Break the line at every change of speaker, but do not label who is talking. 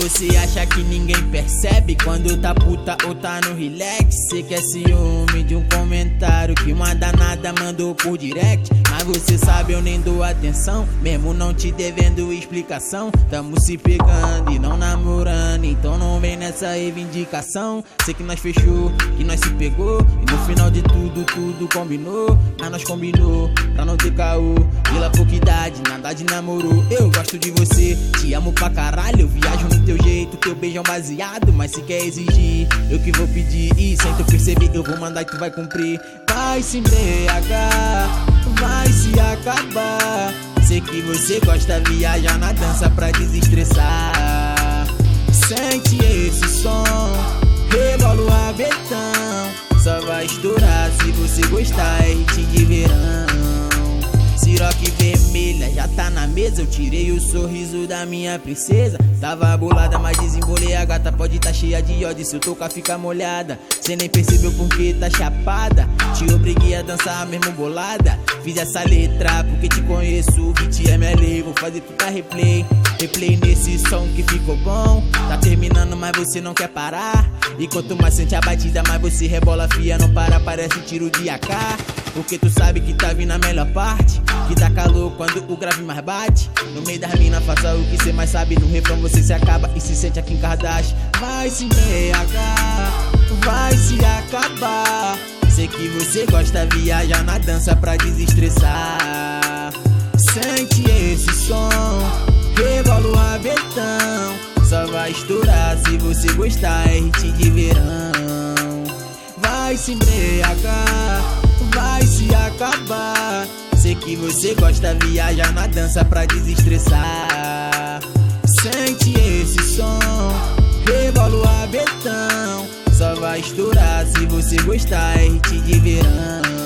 você acha que ninguém percebe quando tá puta ou tá no relax. Cê quer ciúme de um comentário que uma danada mandou por direct. Mas você sabe, eu nem dou atenção, mesmo não te devendo explicação. Tamo se pegando e não vem nessa reivindicação. Sei que nós fechou, que nós se pegou, e no final de tudo, tudo combinou. Mas nós combinou pra não ter caô. Pela pouca idade, nada de namoro. Eu gosto de você, te amo pra caralho. Eu viajo no teu jeito, teu beijo um baseado. Mas se quer exigir, eu que vou pedir. E sem tu perceber, eu vou mandar e tu vai cumprir. Vai se embriagar, vai se acabar. Sei que você gosta viajar na dança pra desestressar. Gostar, hit de Eu tirei o sorriso da minha princesa. Tava bolada, mas desembolei a gata. Pode tá cheia de ódio se eu tocar fica molhada. Cê nem percebeu porque tá chapada. Te obriguei a dançar mesmo bolada. Fiz essa letra porque te conheço. 20 ML, vou fazer puta replay. Replay nesse som que ficou bom. Tá terminando, mas você não quer parar. E quanto mais sente a batida, mais você rebola, fia. Não para, parece tiro de AK. Porque tu sabe que tá vindo a melhor parte. Que dá calor quando o grave mais bate. No meio das minas, faça o que cê mais sabe. No refrão você se acaba e se sente aqui em Kardashian. Vai se embriagar, vai se acabar. Sei que você gosta viajar na dança pra desestressar. Sente esse som, rebola o rabetão. Só vai estourar se você gostar, é hit de verão. Vai se embriagar, vai se acabar. Sei que você gosta viajar na dança pra desestressar. Sente esse som, rebola o rabetão. Só vai estourar se você gostar, é hit de verão.